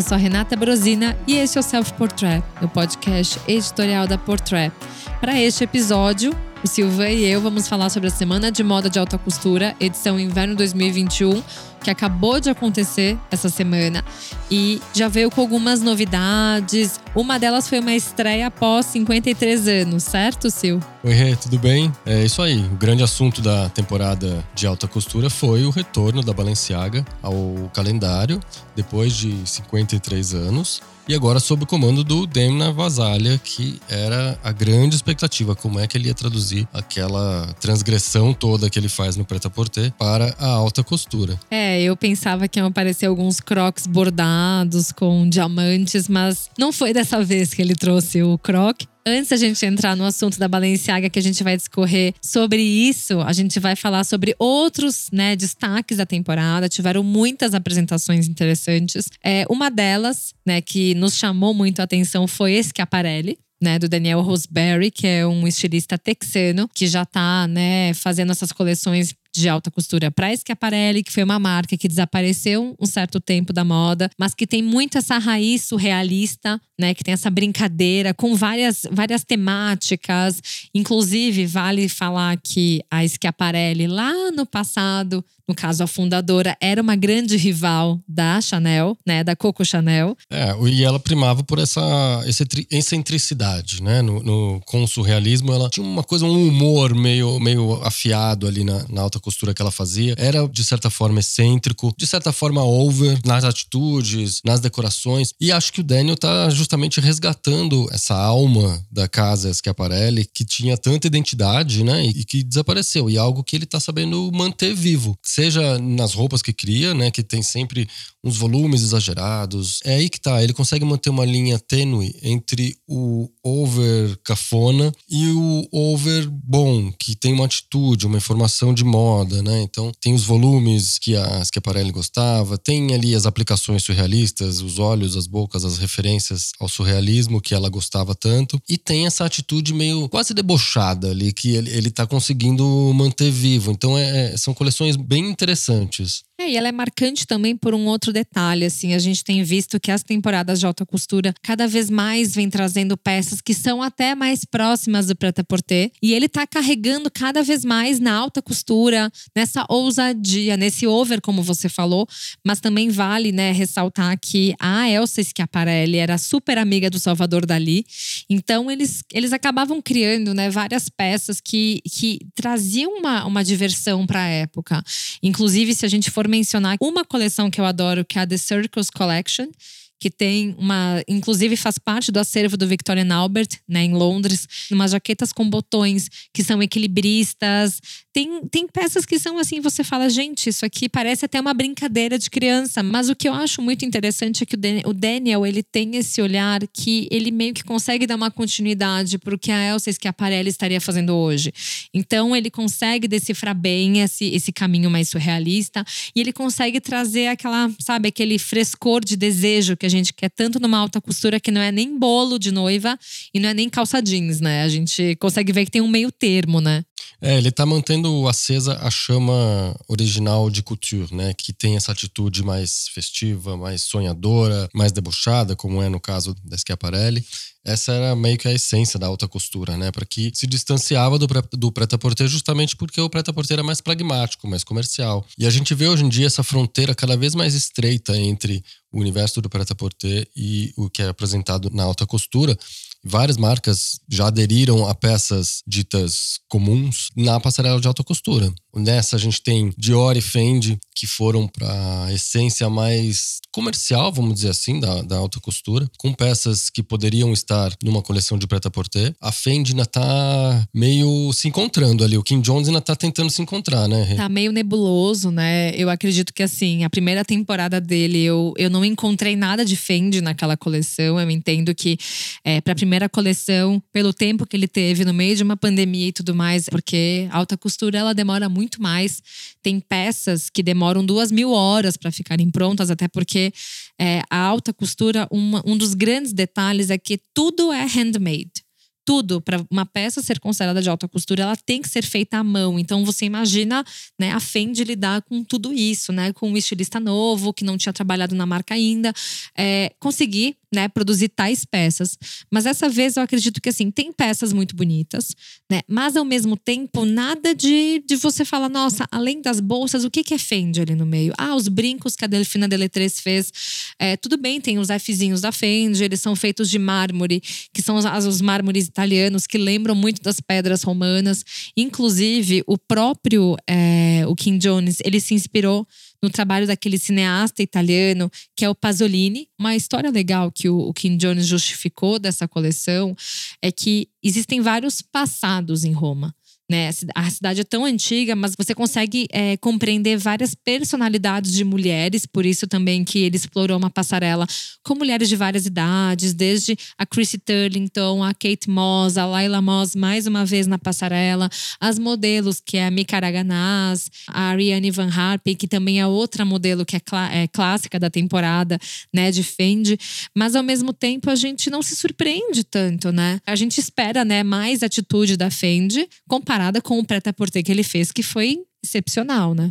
Eu sou Renata Brosina e este é o Self Portrait, o podcast editorial da Portrait. Para este episódio, o Silva e eu vamos falar sobre a Semana de Moda de Alta Costura, edição Inverno 2021, que acabou de acontecer essa semana e já veio com algumas novidades. Uma delas foi uma estreia após 53 anos, certo, Sil? Oi, Rê, tudo bem? É isso aí. O grande assunto da temporada de alta costura foi o retorno da Balenciaga ao calendário depois de 53 anos. E agora sob o comando do Demna Vasalha, que era a grande expectativa, como é que ele ia traduzir aquela transgressão toda que ele faz no preta-porter para a alta costura. É, eu pensava que iam aparecer alguns crocs bordados com diamantes, mas não foi dessa vez que ele trouxe o croc. Antes da gente entrar no assunto da Balenciaga, que a gente vai discorrer sobre isso, a gente vai falar sobre outros né, destaques da temporada. Tiveram muitas apresentações interessantes. É, uma delas, né, que nos chamou muito a atenção foi esse Schiaparelli. Né, do Daniel Roseberry, que é um estilista texano que já está né, fazendo essas coleções de alta costura para Schiaparelli, que foi uma marca que desapareceu um certo tempo da moda, mas que tem muito essa raiz surrealista, né, que tem essa brincadeira com várias, várias temáticas. Inclusive, vale falar que a Schiaparelli lá no passado no caso a fundadora, era uma grande rival da Chanel, né, da Coco Chanel. É, e ela primava por essa excentricidade, né? No, no, com o surrealismo, ela tinha uma coisa, um humor meio, meio afiado ali na, na alta costura que ela fazia. Era, de certa forma, excêntrico, de certa forma, over nas atitudes, nas decorações. E acho que o Daniel tá justamente resgatando essa alma da casa Schiaparelli, que tinha tanta identidade, né? E que desapareceu. E é algo que ele tá sabendo manter vivo seja nas roupas que cria, né, que tem sempre uns volumes exagerados. É aí que tá, ele consegue manter uma linha tênue entre o over cafona e o over bom, que tem uma atitude, uma informação de moda, né? Então, tem os volumes que a Schiaparelli gostava, tem ali as aplicações surrealistas, os olhos, as bocas, as referências ao surrealismo que ela gostava tanto, e tem essa atitude meio quase debochada ali que ele, ele tá conseguindo manter vivo. Então, é, é são coleções bem interessantes. É, e ela é marcante também por um outro detalhe, assim, a gente tem visto que as temporadas de alta costura cada vez mais vem trazendo peças que são até mais próximas do prêt-à-porter, e ele tá carregando cada vez mais na alta costura, nessa ousadia, nesse over, como você falou, mas também vale, né, ressaltar que a Elsa Schiaparelli era super amiga do Salvador Dali, então eles, eles acabavam criando, né, várias peças que, que traziam uma, uma diversão para a época. Inclusive, se a gente for mencionar uma coleção que eu adoro, que é a The Circles Collection, que tem uma, inclusive faz parte do acervo do Victorian Albert, né, em Londres, umas jaquetas com botões que são equilibristas. Tem, tem peças que são assim, você fala, gente, isso aqui parece até uma brincadeira de criança, mas o que eu acho muito interessante é que o Daniel, ele tem esse olhar que ele meio que consegue dar uma continuidade para o que a Elsa Schiaparelli estaria fazendo hoje. Então ele consegue decifrar bem esse, esse caminho mais surrealista e ele consegue trazer aquela, sabe, aquele frescor de desejo que a gente quer tanto numa alta costura que não é nem bolo de noiva e não é nem calça jeans, né? A gente consegue ver que tem um meio termo, né? É, ele tá mantendo acesa a chama original de couture, né? Que tem essa atitude mais festiva, mais sonhadora, mais debochada, como é no caso da Schiaparelli. Essa era meio que a essência da alta costura, né? Para que se distanciava do, do prêt-à-porter justamente porque o prêt-à-porter era mais pragmático, mais comercial. E a gente vê hoje em dia essa fronteira cada vez mais estreita entre o universo do prêt-à-porter e o que é apresentado na alta costura. Várias marcas já aderiram a peças ditas comuns na passarela de alta costura. Nessa a gente tem Dior e Fendi, que foram para a essência mais comercial, vamos dizer assim, da, da alta costura, com peças que poderiam estar numa coleção de preta-porter. A Fendi ainda tá meio se encontrando ali. O Kim Jones ainda tá tentando se encontrar, né? Tá meio nebuloso, né? Eu acredito que, assim, a primeira temporada dele, eu, eu não encontrei nada de Fendi naquela coleção. Eu entendo que é, para a primeira coleção, pelo tempo que ele teve no meio de uma pandemia e tudo mais, porque a alta costura ela demora muito mais. Tem peças que demoram duas mil horas para ficarem prontas, até porque é, a alta costura, uma, um dos grandes detalhes é que tudo é handmade tudo para uma peça ser considerada de alta costura, ela tem que ser feita à mão. Então você imagina, né, a Fendi lidar com tudo isso, né, com um estilista novo que não tinha trabalhado na marca ainda, é, conseguir né, produzir tais peças. Mas dessa vez eu acredito que assim, tem peças muito bonitas, né? Mas ao mesmo tempo, nada de, de você falar, nossa, além das bolsas, o que, que é Fendi ali no meio? Ah, os brincos que a Delfina Deletrez fez. É, tudo bem, tem os Fzinhos da Fendi, eles são feitos de mármore, que são os, os mármores italianos que lembram muito das pedras romanas. Inclusive, o próprio é, o Kim Jones, ele se inspirou no trabalho daquele cineasta italiano que é o Pasolini. Uma história legal que o, o Kim Jones justificou dessa coleção é que existem vários passados em Roma. Né? A cidade é tão antiga, mas você consegue é, compreender várias personalidades de mulheres, por isso também que ele explorou uma passarela com mulheres de várias idades, desde a Chrissy Turlington, a Kate Moss, a Laila Moss, mais uma vez na passarela, as modelos, que é a Mika Araganaz, a Ariane Van Harpen, que também é outra modelo que é, clá é clássica da temporada, né, de Fendi, mas ao mesmo tempo a gente não se surpreende tanto, né? A gente espera, né, mais atitude da Fendi comparado comparada com o prêt-à-porter que ele fez, que foi excepcional, né?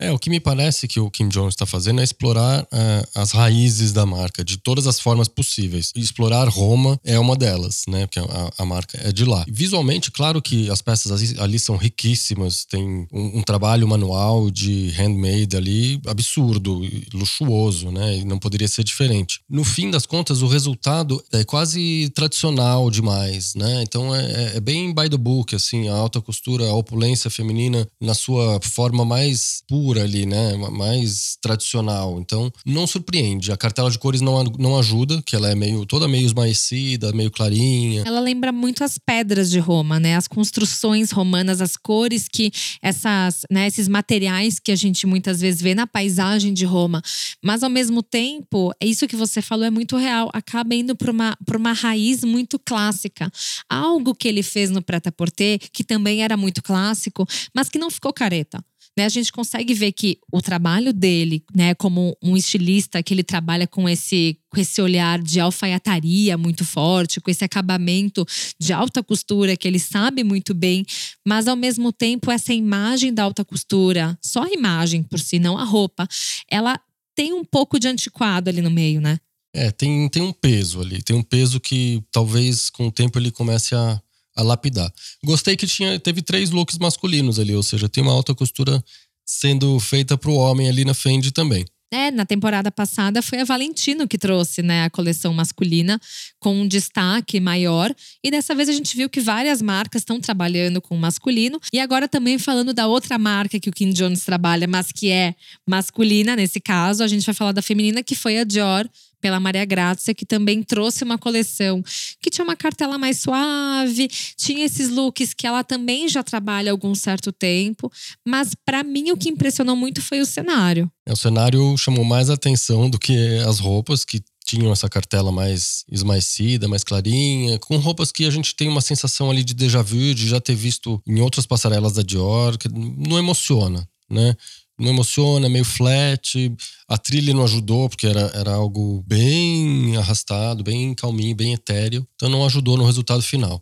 É, o que me parece que o Kim Jones está fazendo é explorar uh, as raízes da marca de todas as formas possíveis. Explorar Roma é uma delas, né? Porque a, a, marca é de lá. Visualmente, claro que as peças ali, ali são riquíssimas, tem um, um, trabalho manual de handmade ali absurdo, luxuoso, né? E não poderia ser diferente. No fim das contas, o resultado é quase tradicional demais, né? Então é, é, é bem by the book, assim, a alta costura, a opulência feminina na sua forma mais pura pura ali, né? Mais tradicional. Então, não surpreende. A cartela de cores não, não ajuda, que ela é meio toda meio esmaecida, meio clarinha. Ela lembra muito as pedras de Roma, né? As construções romanas, as cores que essas, né, esses materiais que a gente muitas vezes vê na paisagem de Roma. Mas ao mesmo tempo, isso que você falou é muito real, acaba indo para uma, uma raiz muito clássica. Algo que ele fez no Preta-Porter, que também era muito clássico, mas que não ficou careta né, a gente consegue ver que o trabalho dele, né, como um estilista que ele trabalha com esse com esse olhar de alfaiataria muito forte, com esse acabamento de alta costura que ele sabe muito bem, mas ao mesmo tempo essa imagem da alta costura, só a imagem por si, não a roupa, ela tem um pouco de antiquado ali no meio, né? É, tem, tem um peso ali, tem um peso que talvez com o tempo ele comece a a lapidar. Gostei que tinha, teve três looks masculinos ali, ou seja, tem uma alta costura sendo feita para o homem ali na Fendi também. É, na temporada passada foi a Valentino que trouxe né, a coleção masculina com um destaque maior. E dessa vez a gente viu que várias marcas estão trabalhando com o masculino. E agora também falando da outra marca que o Kim Jones trabalha, mas que é masculina nesse caso, a gente vai falar da feminina, que foi a Dior pela Maria Grazia, que também trouxe uma coleção que tinha uma cartela mais suave, tinha esses looks que ela também já trabalha há algum certo tempo, mas para mim o que impressionou muito foi o cenário. É, o cenário chamou mais atenção do que as roupas que tinham essa cartela mais esmaecida, mais clarinha, com roupas que a gente tem uma sensação ali de déjà vu, de já ter visto em outras passarelas da Dior, que não emociona, né? Não emociona, meio flat. A trilha não ajudou, porque era, era algo bem arrastado, bem calminho, bem etéreo. Então não ajudou no resultado final.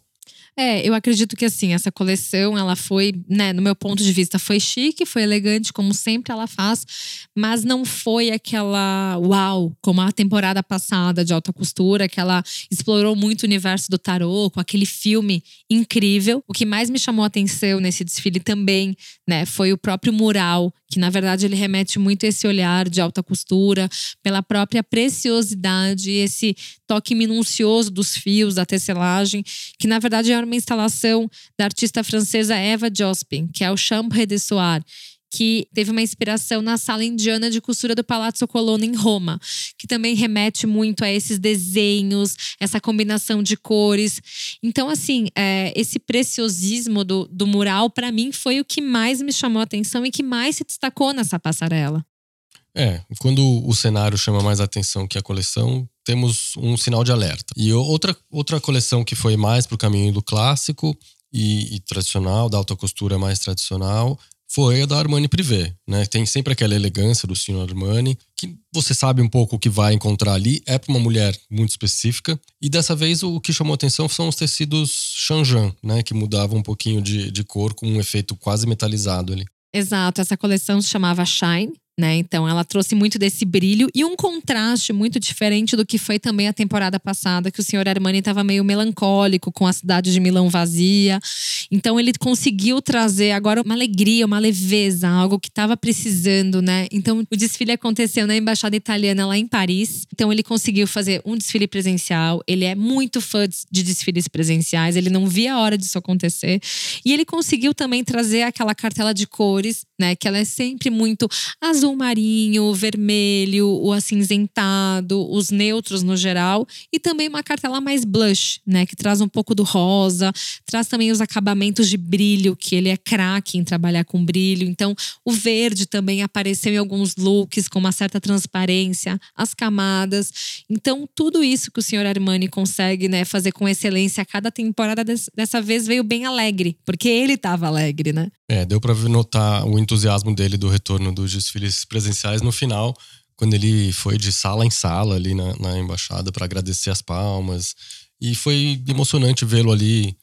É, eu acredito que assim, essa coleção, ela foi, né, no meu ponto de vista, foi chique, foi elegante, como sempre ela faz, mas não foi aquela uau, como a temporada passada de alta costura, que ela explorou muito o universo do tarô, com aquele filme incrível. O que mais me chamou a atenção nesse desfile também, né, foi o próprio mural, que na verdade ele remete muito a esse olhar de alta costura, pela própria preciosidade, esse toque minucioso dos fios, da tecelagem, que na verdade é uma instalação da artista francesa Eva Jospin, que é o Chambre de que teve uma inspiração na sala indiana de costura do Palazzo Colonna em Roma, que também remete muito a esses desenhos, essa combinação de cores. Então, assim, é, esse preciosismo do, do mural, para mim, foi o que mais me chamou a atenção e que mais se destacou nessa passarela. É, quando o cenário chama mais atenção que a coleção, temos um sinal de alerta. E outra, outra coleção que foi mais para o caminho do clássico e, e, tradicional, da alta costura mais tradicional, foi a da Armani Privé, né? Tem sempre aquela elegância do senhor Armani, que você sabe um pouco o que vai encontrar ali, é para uma mulher muito específica. E dessa vez o que chamou atenção são os tecidos Chanjan, né? Que mudavam um pouquinho de, de cor com um efeito quase metalizado ali. Exato, essa coleção se chamava Shine né? Então ela trouxe muito desse brilho e um contraste muito diferente do que foi também a temporada passada, que o senhor Armani estava meio melancólico com a cidade de Milão vazia. Então ele conseguiu trazer agora uma alegria, uma leveza, algo que estava precisando, né? Então o desfile aconteceu na embaixada italiana lá em Paris. Então ele conseguiu fazer um desfile presencial. Ele é muito fã de desfiles presenciais, ele não via a hora disso acontecer. E ele conseguiu também trazer aquela cartela de cores, né, que ela é sempre muito azul marinho, vermelho, o acinzentado, os neutros no geral e também uma cartela mais blush, né, que traz um pouco do rosa, traz também os acabamentos de brilho, que ele é craque em trabalhar com brilho. Então, o verde também apareceu em alguns looks com uma certa transparência, as camadas. Então, tudo isso que o senhor Armani consegue, né, fazer com excelência a cada temporada dessa vez veio bem alegre, porque ele estava alegre, né? É, deu para notar o entusiasmo dele do retorno dos desfiles presenciais no final, quando ele foi de sala em sala ali na, na embaixada para agradecer as palmas. E foi emocionante vê-lo ali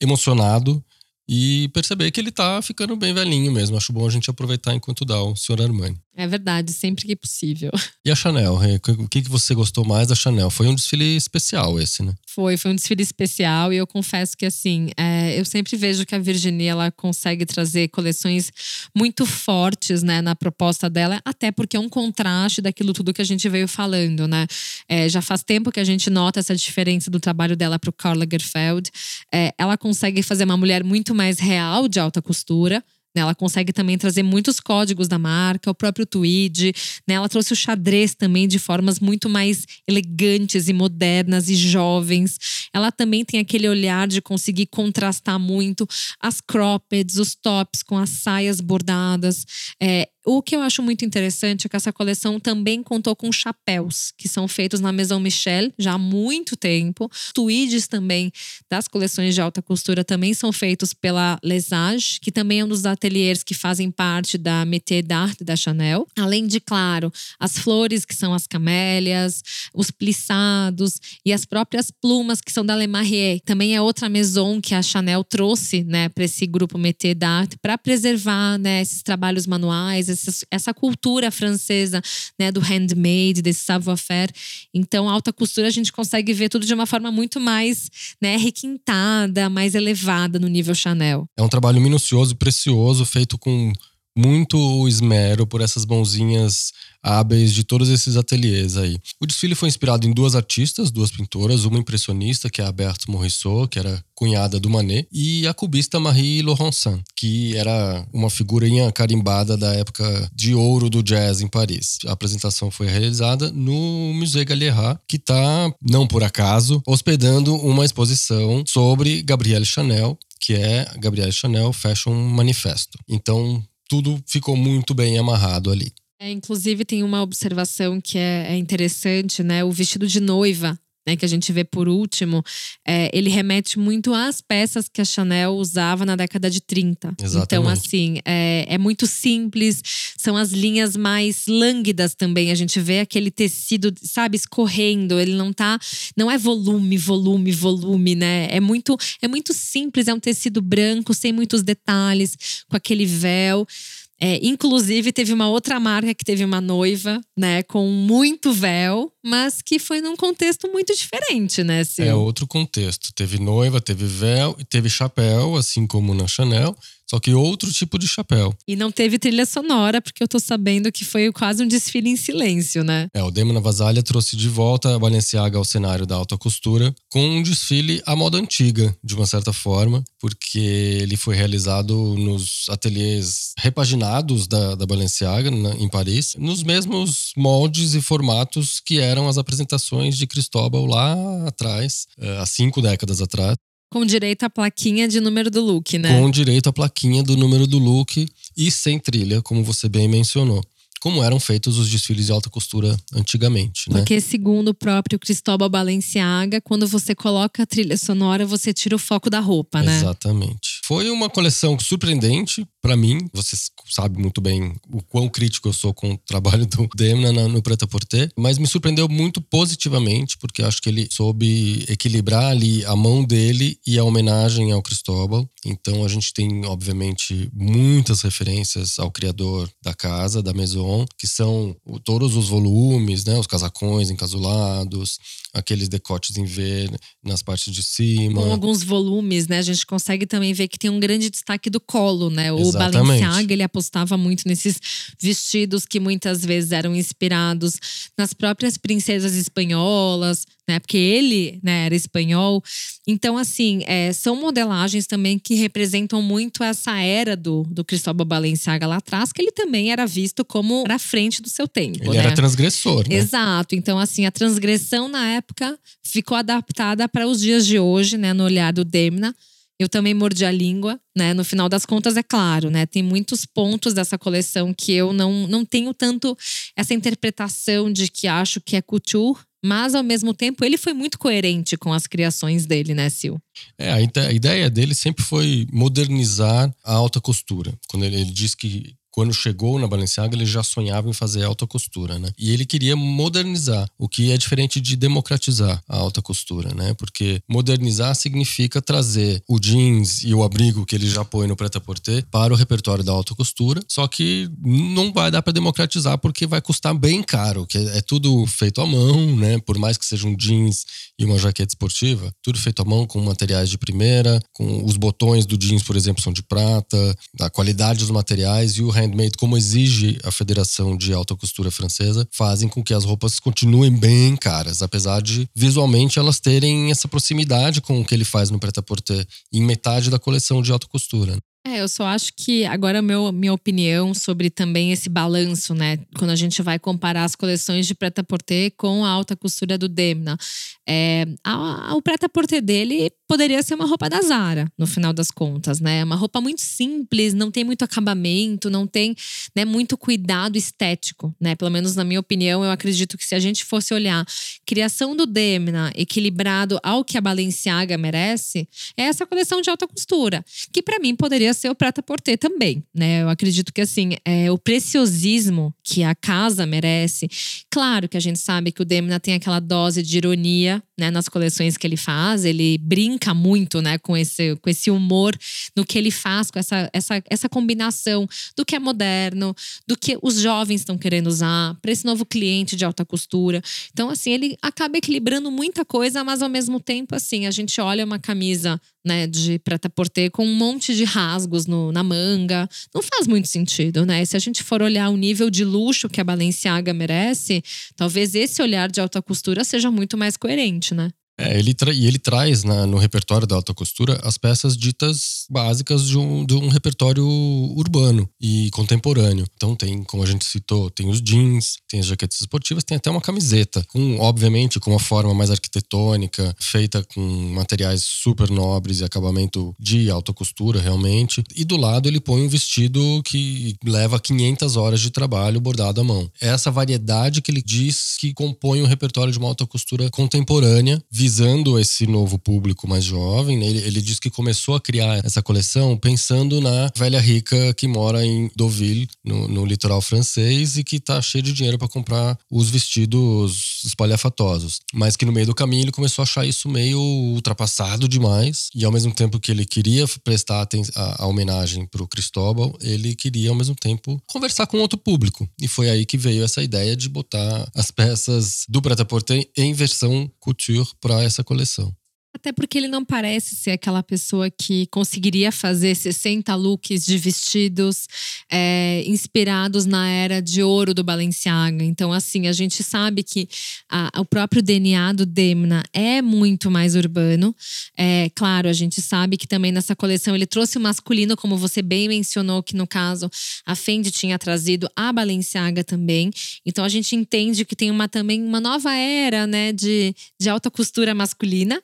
emocionado e perceber que ele tá ficando bem velhinho mesmo. Acho bom a gente aproveitar enquanto dá o senhor Armani. É verdade, sempre que possível. E a Chanel, o que você gostou mais da Chanel? Foi um desfile especial esse, né? Foi, foi um desfile especial e eu confesso que assim, é, eu sempre vejo que a Virginia ela consegue trazer coleções muito fortes, né, na proposta dela, até porque é um contraste daquilo tudo que a gente veio falando, né? É, já faz tempo que a gente nota essa diferença do trabalho dela para o Karl Lagerfeld. É, ela consegue fazer uma mulher muito mais real de alta costura, né, ela consegue também trazer muitos códigos da marca, o próprio tweed. Né? Ela trouxe o xadrez também de formas muito mais elegantes e modernas e jovens. Ela também tem aquele olhar de conseguir contrastar muito as croppeds, os tops com as saias bordadas. É, o que eu acho muito interessante é que essa coleção também contou com chapéus, que são feitos na Maison Michel já há muito tempo. Tweeds também das coleções de alta costura também são feitos pela Lesage, que também é um dos ateliês que fazem parte da Métier d'Art da Chanel. Além de, claro, as flores, que são as camélias, os plissados e as próprias plumas, que são da Le Marrier. Também é outra maison que a Chanel trouxe né, para esse grupo Métier d'Art para preservar né, esses trabalhos manuais, essa, essa cultura francesa, né, do handmade, desse savoir-faire. Então, alta costura a gente consegue ver tudo de uma forma muito mais, né, requintada, mais elevada no nível Chanel. É um trabalho minucioso precioso, feito com muito esmero por essas mãozinhas hábeis de todos esses ateliês aí. O desfile foi inspirado em duas artistas, duas pintoras, uma impressionista, que é a Berthe Morisot, que era cunhada do Manet, e a cubista Marie Laurencin, que era uma figurinha carimbada da época de ouro do jazz em Paris. A apresentação foi realizada no Musée Galliera, que está, não por acaso, hospedando uma exposição sobre Gabrielle Chanel, que é Gabrielle Chanel Fashion Manifesto. Então, tudo ficou muito bem amarrado ali. É, inclusive, tem uma observação que é, é interessante, né? O vestido de noiva né, que a gente vê por último, é, ele remete muito às peças que a Chanel usava na década de 30. Exatamente. Então, assim, é, é, muito simples, são as linhas mais lânguidas também. A gente vê aquele tecido, sabe, escorrendo. Ele não tá. Não é volume, volume, volume, né? É muito, é muito simples, é um tecido branco, sem muitos detalhes, com aquele véu. É, inclusive, teve uma outra marca que teve uma noiva, né, com muito véu, mas que foi num contexto muito diferente, né? É outro contexto. Teve noiva, teve véu e teve chapéu, assim como na Chanel. Só que outro tipo de chapéu. E não teve trilha sonora, porque eu tô sabendo que foi quase um desfile em silêncio, né? É, o Demo na Vasalha trouxe de volta a Balenciaga ao cenário da alta costura, com um desfile à moda antiga, de uma certa forma, porque ele foi realizado nos ateliês repaginados da, da Balenciaga, na, em Paris, nos mesmos moldes e formatos que eram as apresentações de Cristóbal lá atrás, é, há cinco décadas atrás. Com direito à plaquinha de número do look, né? Com direito à plaquinha do número do look e sem trilha, como você bem mencionou. Como eram feitos os desfiles de alta costura antigamente, né? Porque, segundo o próprio Cristóbal Balenciaga, quando você coloca a trilha sonora, você tira o foco da roupa, né? Exatamente. Foi uma coleção surpreendente para mim. Você sabe muito bem o quão crítico eu sou com o trabalho do Demna no Preta Porter, mas me surpreendeu muito positivamente, porque acho que ele soube equilibrar ali a mão dele e a homenagem ao Cristóbal. Então a gente tem, obviamente, muitas referências ao criador da casa, da Maison, que são todos os volumes, né, os casacões encasulados, aqueles decotes em V nas partes de cima. Com alguns volumes, né? A gente consegue também ver que tem um grande destaque do colo, né? O Exatamente. Balenciaga, ele apostava muito nesses vestidos que muitas vezes eram inspirados nas próprias princesas espanholas, né? Porque ele né, era espanhol. Então, assim, é, são modelagens também que representam muito essa era do, do Cristóbal Balenciaga lá atrás, que ele também era visto como à frente do seu tempo. Ele né? era transgressor, né? Exato. Então, assim, a transgressão na época ficou adaptada para os dias de hoje, né? No olhar do Demna. Eu também mordi a língua, né? No final das contas, é claro, né? Tem muitos pontos dessa coleção que eu não, não tenho tanto essa interpretação de que acho que é couture, mas ao mesmo tempo ele foi muito coerente com as criações dele, né, Sil? É, a ideia dele sempre foi modernizar a alta costura. Quando ele, ele diz que quando chegou na Balenciaga, ele já sonhava em fazer alta costura, né? E ele queria modernizar, o que é diferente de democratizar a alta costura, né? Porque modernizar significa trazer o jeans e o abrigo que ele já põe no prêt-à-porter para o repertório da alta costura, só que não vai dar para democratizar porque vai custar bem caro, que é tudo feito à mão, né? Por mais que seja um jeans e uma jaqueta esportiva, tudo feito à mão com materiais de primeira, com os botões do jeans, por exemplo, são de prata, a qualidade dos materiais e o handmade, como exige a Federação de Alta Costura Francesa, fazem com que as roupas continuem bem caras, apesar de visualmente elas terem essa proximidade com o que ele faz no prêt-à-porter em metade da coleção de alta costura. É, eu só acho que agora meu, minha opinião sobre também esse balanço, né? Quando a gente vai comparar as coleções de preta-porter com a alta costura do Demna. É, a, a, o preta-porter dele poderia ser uma roupa da Zara, no final das contas, né? Uma roupa muito simples, não tem muito acabamento, não tem né, muito cuidado estético, né? Pelo menos na minha opinião, eu acredito que se a gente fosse olhar criação do Demna equilibrado ao que a Balenciaga merece, é essa coleção de alta costura, que para mim poderia ser o prata porter também, né? Eu acredito que assim, é o preciosismo que a casa merece. Claro que a gente sabe que o Demna tem aquela dose de ironia, né, nas coleções que ele faz, ele brinca muito, né, com esse com esse humor no que ele faz, com essa essa essa combinação do que é moderno, do que os jovens estão querendo usar, para esse novo cliente de alta costura. Então assim, ele acaba equilibrando muita coisa, mas ao mesmo tempo assim, a gente olha uma camisa né, de preta-porter com um monte de rasgos no, na manga. Não faz muito sentido, né? Se a gente for olhar o nível de luxo que a Balenciaga merece, talvez esse olhar de alta costura seja muito mais coerente, né? É, ele e ele traz na, no repertório da alta costura as peças ditas básicas de um, de um repertório urbano e contemporâneo. Então tem, como a gente citou, tem os jeans, tem as jaquetas esportivas, tem até uma camiseta, com obviamente com uma forma mais arquitetônica, feita com materiais super nobres e acabamento de alta costura realmente. E do lado ele põe um vestido que leva 500 horas de trabalho bordado à mão. É essa variedade que ele diz que compõe o repertório de uma alta costura contemporânea visando esse novo público mais jovem. Né? Ele, ele diz que começou a criar essa coleção pensando na velha rica que mora em Deauville, no, no litoral francês, e que tá cheio de dinheiro para comprar os vestidos espalhafatosos. Mas que no meio do caminho ele começou a achar isso meio ultrapassado demais. E ao mesmo tempo que ele queria prestar a, a homenagem pro Cristóbal, ele queria ao mesmo tempo conversar com outro público. E foi aí que veio essa ideia de botar as peças do Prêt-à-Porter em versão couture para essa coleção. Até porque ele não parece ser aquela pessoa que conseguiria fazer 60 looks de vestidos é, inspirados na era de ouro do Balenciaga. Então, assim, a gente sabe que a, o próprio DNA do Demna é muito mais urbano. É, claro, a gente sabe que também nessa coleção ele trouxe o masculino, como você bem mencionou, que no caso a Fendi tinha trazido a Balenciaga também. Então, a gente entende que tem uma também uma nova era né, de, de alta costura masculina.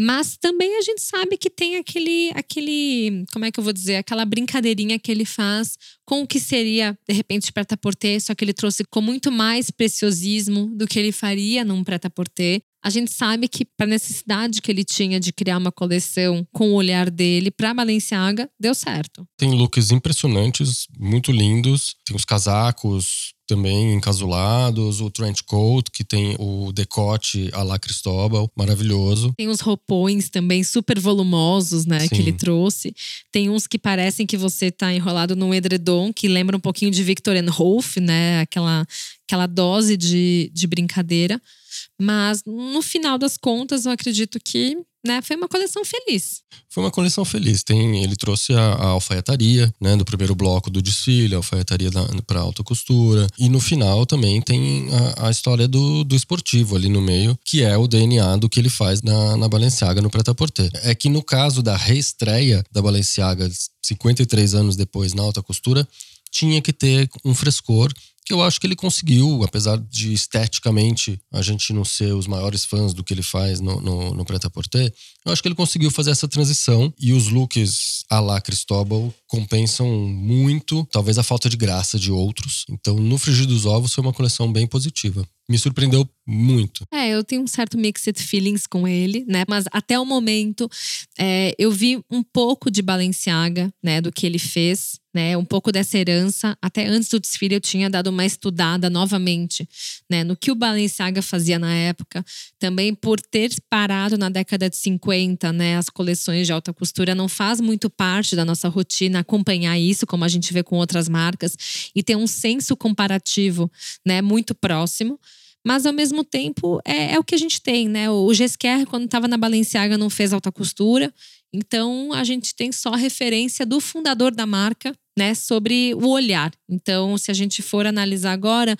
Mas também a gente sabe que tem aquele, aquele, como é que eu vou dizer, aquela brincadeirinha que ele faz com o que seria, de repente, preta-porter, só que ele trouxe com muito mais preciosismo do que ele faria num preta-porter. a gente sabe que para a necessidade que ele tinha de criar uma coleção com o olhar dele para Balenciaga, deu certo. Tem looks impressionantes, muito lindos. Tem os casacos também encasulados, o trench coat, que tem o decote a la Cristóbal, maravilhoso. Tem uns roupões também super volumosos, né, Sim. que ele trouxe. Tem uns que parecem que você tá enrolado num edredom, que lembra um pouquinho de Victor Rolf, né, aquela, aquela dose de, de brincadeira. Mas no final das contas, eu acredito que né, foi uma coleção feliz. Foi uma coleção feliz. Tem, ele trouxe a, a alfaiataria, né, do primeiro bloco do desfile, a alfaiataria para alta costura. E no final também tem a, a, história do, do esportivo ali no meio, que é o DNA do que ele faz na, na Balenciaga no Preta-Porter. É que no caso da reestreia da Balenciaga, 53 anos depois na alta costura, tinha que ter um frescor que eu acho que ele conseguiu, apesar de esteticamente a gente não ser os maiores fãs do que ele faz no, no, no Preta-Porter, eu acho que ele conseguiu fazer essa transição e os looks a la Cristóbal compensam muito, talvez a falta de graça de outros. Então, no Frigir dos Ovos foi uma coleção bem positiva me surpreendeu muito. É, eu tenho um certo mixed feelings com ele, né? Mas até o momento é, eu vi um pouco de Balenciaga, né? Do que ele fez, né? Um pouco dessa herança. Até antes do desfile eu tinha dado uma estudada novamente, né? No que o Balenciaga fazia na época. Também por ter parado na década de 50, né? As coleções de alta costura não faz muito parte da nossa rotina acompanhar isso, como a gente vê com outras marcas. E ter um senso comparativo, né? Muito próximo. Mas ao mesmo tempo é, é o que a gente tem, né? O Gesquer, quando estava na Balenciaga, não fez alta costura. Então a gente tem só referência do fundador da marca, né, sobre o olhar. Então, se a gente for analisar agora,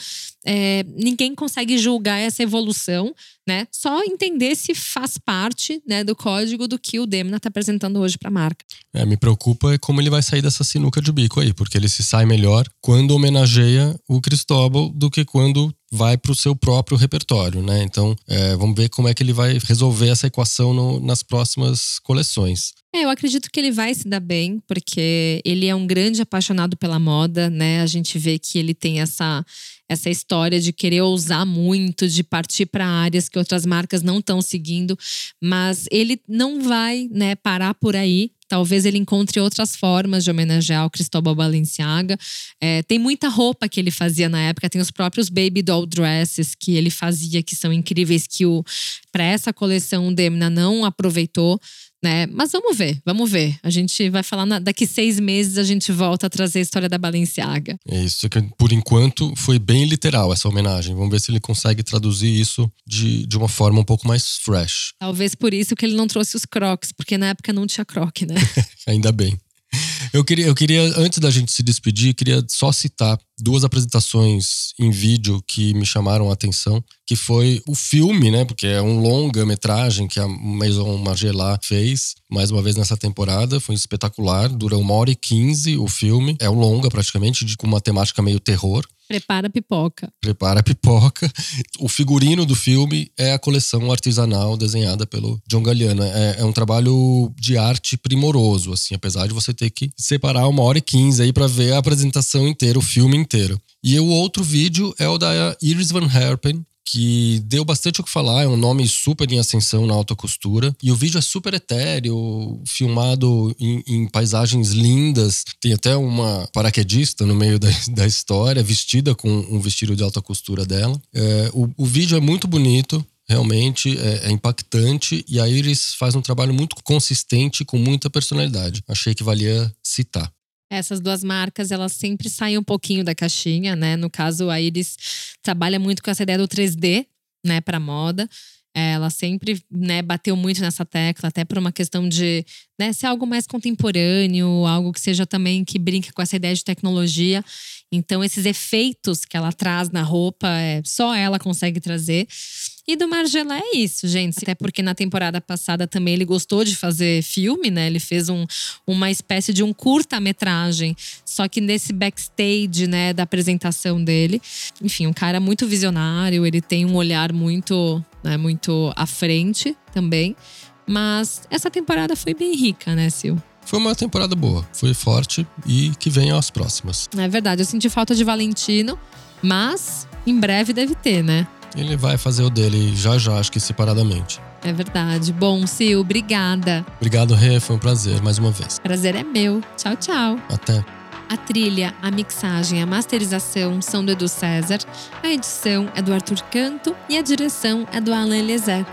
é, ninguém consegue julgar essa evolução, né? Só entender se faz parte né, do código do que o Demna está apresentando hoje para a marca. É, me preocupa é como ele vai sair dessa sinuca de bico aí, porque ele se sai melhor quando homenageia o Cristóbal do que quando vai para o seu próprio repertório, né? Então, é, vamos ver como é que ele vai resolver essa equação no, nas próximas coleções. É, eu acredito que ele vai se dar bem, porque ele é um grande apaixonado pela moda, né? A gente vê que ele tem essa essa história de querer ousar muito, de partir para áreas que outras marcas não estão seguindo, mas ele não vai, né, parar por aí. Talvez ele encontre outras formas de homenagear o Cristóbal Balenciaga. É, tem muita roupa que ele fazia na época, tem os próprios baby doll dresses que ele fazia, que são incríveis, que para essa coleção o Demna não aproveitou né? Mas vamos ver, vamos ver. A gente vai falar na, daqui seis meses a gente volta a trazer a história da Balenciaga. É isso que por enquanto foi bem literal essa homenagem. Vamos ver se ele consegue traduzir isso de, de uma forma um pouco mais fresh. Talvez por isso que ele não trouxe os crocs, porque na época não tinha croc, né? Ainda bem. Eu queria, eu queria, antes da gente se despedir, queria só citar duas apresentações em vídeo que me chamaram a atenção, que foi o filme, né? Porque é um longa-metragem que a Maison Margiela fez, mais uma vez nessa temporada. Foi espetacular, dura uma hora e quinze o filme. É um longa, praticamente, de, com uma temática meio terror. Prepara a pipoca. Prepara a pipoca. O figurino do filme é a coleção artesanal desenhada pelo John Galliano. É, é um trabalho de arte primoroso, assim, apesar de você ter que separar uma hora e quinze aí para ver a apresentação inteira, o filme inteiro. E o outro vídeo é o da Iris Van Herpen, que deu bastante o que falar, é um nome super em ascensão na alta costura. E o vídeo é super etéreo, filmado em, em paisagens lindas. Tem até uma paraquedista no meio da, da história, vestida com um vestido de alta costura dela. É, o, o vídeo é muito bonito. Realmente é, é, impactante e a Iris faz um trabalho muito consistente com muita personalidade. Achei que valia citar. Essas duas marcas, elas sempre saem um pouquinho da caixinha, né? No caso, a Iris trabalha muito com essa ideia do 3D, né, para moda. Ela sempre né, bateu muito nessa tecla, até por uma questão de né, ser algo mais contemporâneo, algo que seja também que brinque com essa ideia de tecnologia. Então, esses efeitos que ela traz na roupa, é, só ela consegue trazer. E do Margela é isso, gente. Até porque na temporada passada também ele gostou de fazer filme, né? Ele fez um, uma espécie de um curta-metragem, só que nesse backstage, né, da apresentação dele. Enfim, um cara muito visionário, ele tem um olhar muito, né, muito à frente também. Mas essa temporada foi bem rica, né, Sil? Foi uma temporada boa, foi forte e que venham as próximas. É verdade, eu senti falta de Valentino, mas em breve deve ter, né? Ele vai fazer o dele já já, acho que separadamente. É verdade. Bom, Sil, obrigada. Obrigado, Rê. Foi um prazer mais uma vez. Prazer é meu. Tchau, tchau. Até. A trilha, a mixagem e a masterização são do Edu César, a edição é do Arthur Canto e a direção é do Alan Eliezer.